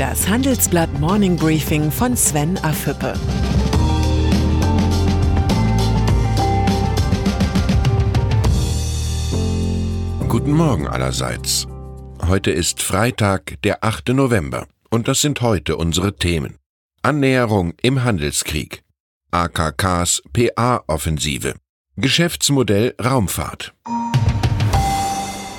Das Handelsblatt Morning Briefing von Sven Afüppe. Guten Morgen allerseits. Heute ist Freitag, der 8. November, und das sind heute unsere Themen. Annäherung im Handelskrieg. AKKs PA-Offensive. Geschäftsmodell Raumfahrt.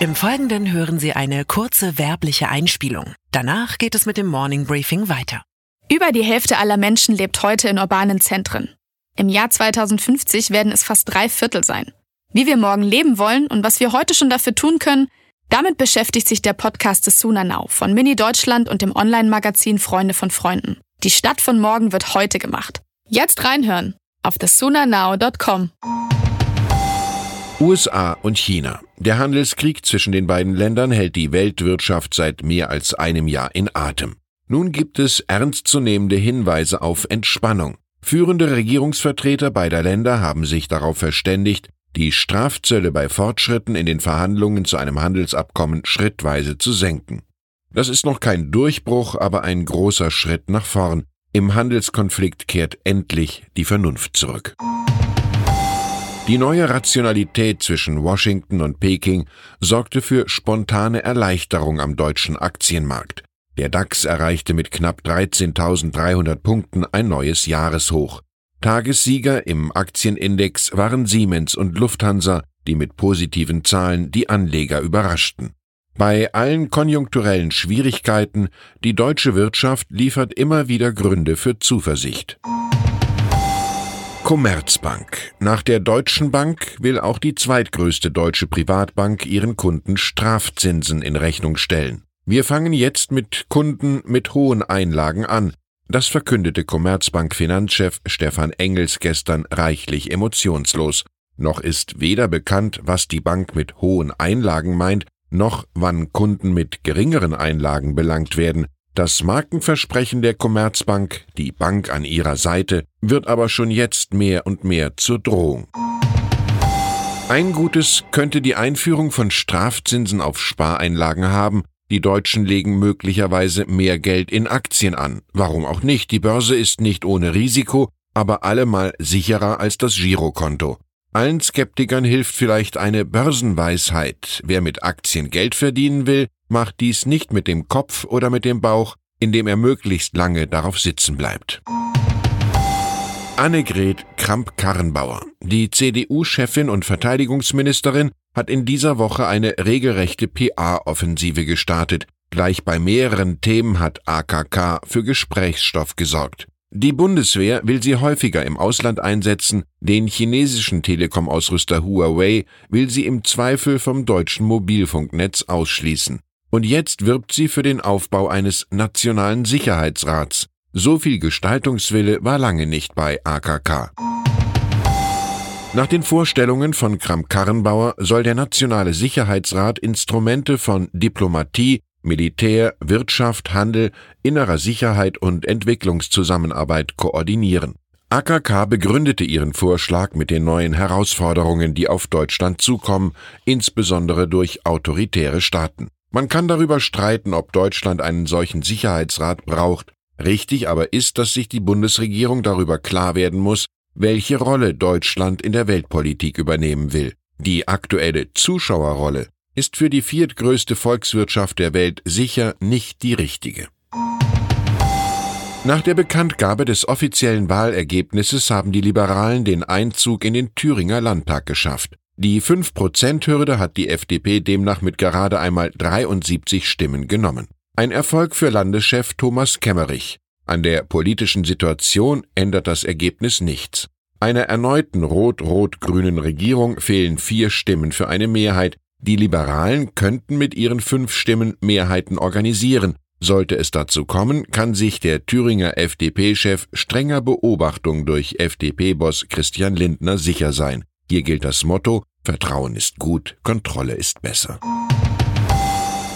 Im Folgenden hören Sie eine kurze werbliche Einspielung. Danach geht es mit dem Morning Briefing weiter. Über die Hälfte aller Menschen lebt heute in urbanen Zentren. Im Jahr 2050 werden es fast drei Viertel sein. Wie wir morgen leben wollen und was wir heute schon dafür tun können, damit beschäftigt sich der Podcast des Suna Now von Mini Deutschland und dem Online-Magazin Freunde von Freunden. Die Stadt von morgen wird heute gemacht. Jetzt reinhören auf thesunanow.com. USA und China. Der Handelskrieg zwischen den beiden Ländern hält die Weltwirtschaft seit mehr als einem Jahr in Atem. Nun gibt es ernstzunehmende Hinweise auf Entspannung. Führende Regierungsvertreter beider Länder haben sich darauf verständigt, die Strafzölle bei Fortschritten in den Verhandlungen zu einem Handelsabkommen schrittweise zu senken. Das ist noch kein Durchbruch, aber ein großer Schritt nach vorn. Im Handelskonflikt kehrt endlich die Vernunft zurück. Die neue Rationalität zwischen Washington und Peking sorgte für spontane Erleichterung am deutschen Aktienmarkt. Der DAX erreichte mit knapp 13.300 Punkten ein neues Jahreshoch. Tagessieger im Aktienindex waren Siemens und Lufthansa, die mit positiven Zahlen die Anleger überraschten. Bei allen konjunkturellen Schwierigkeiten, die deutsche Wirtschaft liefert immer wieder Gründe für Zuversicht. Commerzbank. Nach der Deutschen Bank will auch die zweitgrößte deutsche Privatbank ihren Kunden Strafzinsen in Rechnung stellen. Wir fangen jetzt mit Kunden mit hohen Einlagen an. Das verkündete Commerzbank Finanzchef Stefan Engels gestern reichlich emotionslos. Noch ist weder bekannt, was die Bank mit hohen Einlagen meint, noch wann Kunden mit geringeren Einlagen belangt werden. Das Markenversprechen der Commerzbank, die Bank an ihrer Seite, wird aber schon jetzt mehr und mehr zur Drohung. Ein Gutes könnte die Einführung von Strafzinsen auf Spareinlagen haben. Die Deutschen legen möglicherweise mehr Geld in Aktien an. Warum auch nicht? Die Börse ist nicht ohne Risiko, aber allemal sicherer als das Girokonto. Allen Skeptikern hilft vielleicht eine Börsenweisheit. Wer mit Aktien Geld verdienen will, macht dies nicht mit dem Kopf oder mit dem Bauch, indem er möglichst lange darauf sitzen bleibt. Annegret Kramp-Karrenbauer, die CDU-Chefin und Verteidigungsministerin, hat in dieser Woche eine regelrechte PA-Offensive gestartet. Gleich bei mehreren Themen hat AKK für Gesprächsstoff gesorgt. Die Bundeswehr will sie häufiger im Ausland einsetzen, den chinesischen Telekom-Ausrüster Huawei will sie im Zweifel vom deutschen Mobilfunknetz ausschließen. Und jetzt wirbt sie für den Aufbau eines nationalen Sicherheitsrats. So viel Gestaltungswille war lange nicht bei AKK. Nach den Vorstellungen von Kramp-Karrenbauer soll der Nationale Sicherheitsrat Instrumente von Diplomatie, Militär, Wirtschaft, Handel, innerer Sicherheit und Entwicklungszusammenarbeit koordinieren. AKK begründete ihren Vorschlag mit den neuen Herausforderungen, die auf Deutschland zukommen, insbesondere durch autoritäre Staaten. Man kann darüber streiten, ob Deutschland einen solchen Sicherheitsrat braucht. Richtig aber ist, dass sich die Bundesregierung darüber klar werden muss, welche Rolle Deutschland in der Weltpolitik übernehmen will. Die aktuelle Zuschauerrolle ist für die viertgrößte Volkswirtschaft der Welt sicher nicht die richtige. Nach der Bekanntgabe des offiziellen Wahlergebnisses haben die Liberalen den Einzug in den Thüringer Landtag geschafft. Die 5%-Hürde hat die FDP demnach mit gerade einmal 73 Stimmen genommen. Ein Erfolg für Landeschef Thomas Kemmerich. An der politischen Situation ändert das Ergebnis nichts. Einer erneuten rot-rot-grünen Regierung fehlen vier Stimmen für eine Mehrheit. Die Liberalen könnten mit ihren fünf Stimmen Mehrheiten organisieren. Sollte es dazu kommen, kann sich der Thüringer FDP-Chef strenger Beobachtung durch FDP-Boss Christian Lindner sicher sein. Hier gilt das Motto Vertrauen ist gut, Kontrolle ist besser.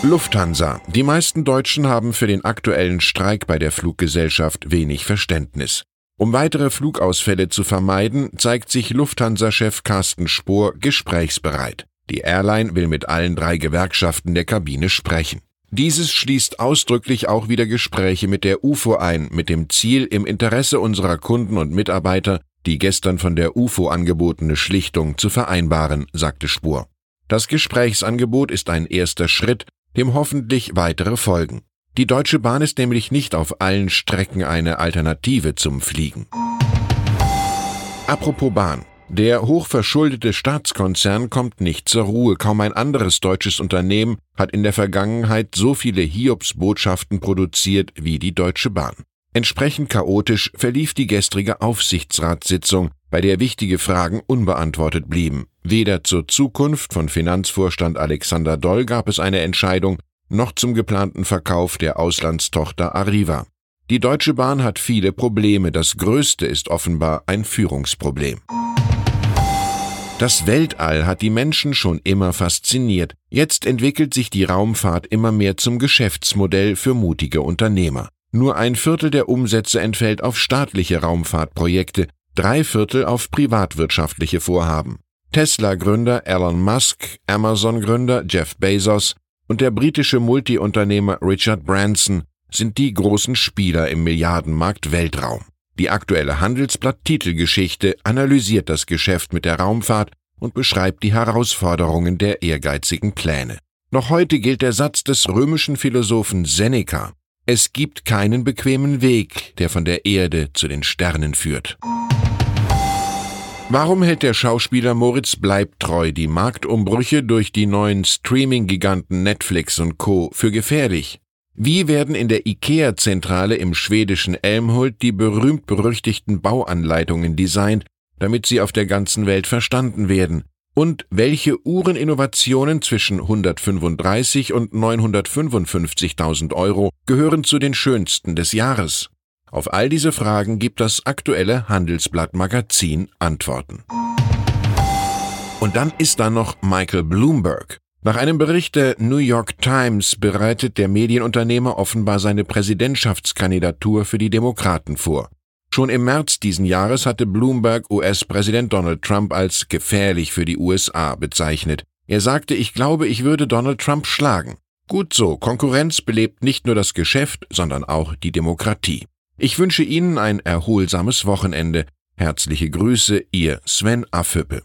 Lufthansa. Die meisten Deutschen haben für den aktuellen Streik bei der Fluggesellschaft wenig Verständnis. Um weitere Flugausfälle zu vermeiden, zeigt sich Lufthansa-Chef Carsten Spohr gesprächsbereit. Die Airline will mit allen drei Gewerkschaften der Kabine sprechen. Dieses schließt ausdrücklich auch wieder Gespräche mit der UFO ein, mit dem Ziel, im Interesse unserer Kunden und Mitarbeiter die gestern von der UFO angebotene Schlichtung zu vereinbaren, sagte Spur. Das Gesprächsangebot ist ein erster Schritt, dem hoffentlich weitere folgen. Die Deutsche Bahn ist nämlich nicht auf allen Strecken eine Alternative zum Fliegen. Apropos Bahn. Der hochverschuldete Staatskonzern kommt nicht zur Ruhe. Kaum ein anderes deutsches Unternehmen hat in der Vergangenheit so viele Hiobsbotschaften produziert wie die Deutsche Bahn. Entsprechend chaotisch verlief die gestrige Aufsichtsratssitzung, bei der wichtige Fragen unbeantwortet blieben. Weder zur Zukunft von Finanzvorstand Alexander Doll gab es eine Entscheidung, noch zum geplanten Verkauf der Auslandstochter Arriva. Die Deutsche Bahn hat viele Probleme, das größte ist offenbar ein Führungsproblem. Das Weltall hat die Menschen schon immer fasziniert. Jetzt entwickelt sich die Raumfahrt immer mehr zum Geschäftsmodell für mutige Unternehmer. Nur ein Viertel der Umsätze entfällt auf staatliche Raumfahrtprojekte, drei Viertel auf privatwirtschaftliche Vorhaben. Tesla-Gründer Elon Musk, Amazon-Gründer Jeff Bezos und der britische Multiunternehmer Richard Branson sind die großen Spieler im Milliardenmarkt Weltraum. Die aktuelle Handelsblatt-Titelgeschichte analysiert das Geschäft mit der Raumfahrt und beschreibt die Herausforderungen der ehrgeizigen Pläne. Noch heute gilt der Satz des römischen Philosophen Seneca. Es gibt keinen bequemen Weg, der von der Erde zu den Sternen führt. Warum hält der Schauspieler Moritz Bleibtreu die Marktumbrüche durch die neuen Streaming-Giganten Netflix und Co. für gefährlich? Wie werden in der IKEA-Zentrale im schwedischen Elmhult die berühmt-berüchtigten Bauanleitungen designt, damit sie auf der ganzen Welt verstanden werden? Und welche Uhreninnovationen zwischen 135 und 955.000 Euro gehören zu den schönsten des Jahres? Auf all diese Fragen gibt das aktuelle Handelsblatt Magazin Antworten. Und dann ist da noch Michael Bloomberg. Nach einem Bericht der New York Times bereitet der Medienunternehmer offenbar seine Präsidentschaftskandidatur für die Demokraten vor. Schon im März diesen Jahres hatte Bloomberg US-Präsident Donald Trump als gefährlich für die USA bezeichnet. Er sagte, ich glaube, ich würde Donald Trump schlagen. Gut so, Konkurrenz belebt nicht nur das Geschäft, sondern auch die Demokratie. Ich wünsche Ihnen ein erholsames Wochenende. Herzliche Grüße, Ihr Sven Affüppe.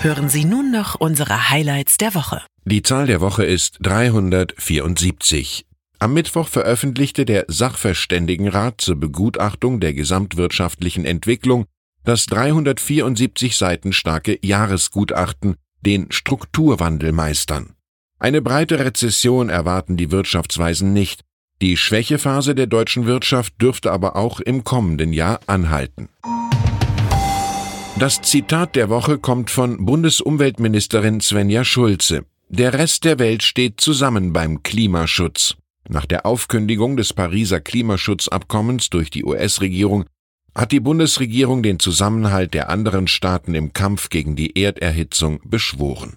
Hören Sie nun noch unsere Highlights der Woche. Die Zahl der Woche ist 374. Am Mittwoch veröffentlichte der Sachverständigenrat zur Begutachtung der gesamtwirtschaftlichen Entwicklung das 374 Seiten starke Jahresgutachten, den Strukturwandel meistern. Eine breite Rezession erwarten die Wirtschaftsweisen nicht. Die Schwächephase der deutschen Wirtschaft dürfte aber auch im kommenden Jahr anhalten. Das Zitat der Woche kommt von Bundesumweltministerin Svenja Schulze. Der Rest der Welt steht zusammen beim Klimaschutz. Nach der Aufkündigung des Pariser Klimaschutzabkommens durch die US-Regierung hat die Bundesregierung den Zusammenhalt der anderen Staaten im Kampf gegen die Erderhitzung beschworen.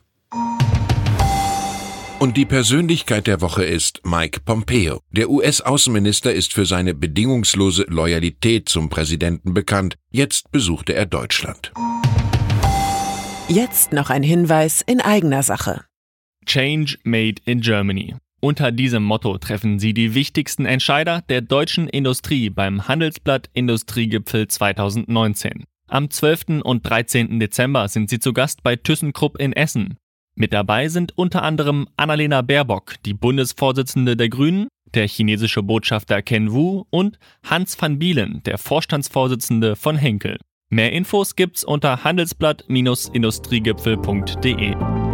Und die Persönlichkeit der Woche ist Mike Pompeo. Der US-Außenminister ist für seine bedingungslose Loyalität zum Präsidenten bekannt. Jetzt besuchte er Deutschland. Jetzt noch ein Hinweis in eigener Sache. Change Made in Germany. Unter diesem Motto treffen Sie die wichtigsten Entscheider der deutschen Industrie beim Handelsblatt Industriegipfel 2019. Am 12. und 13. Dezember sind Sie zu Gast bei ThyssenKrupp in Essen. Mit dabei sind unter anderem Annalena Baerbock, die Bundesvorsitzende der Grünen, der chinesische Botschafter Ken Wu und Hans van Bielen, der Vorstandsvorsitzende von Henkel. Mehr Infos gibt's unter handelsblatt-industriegipfel.de.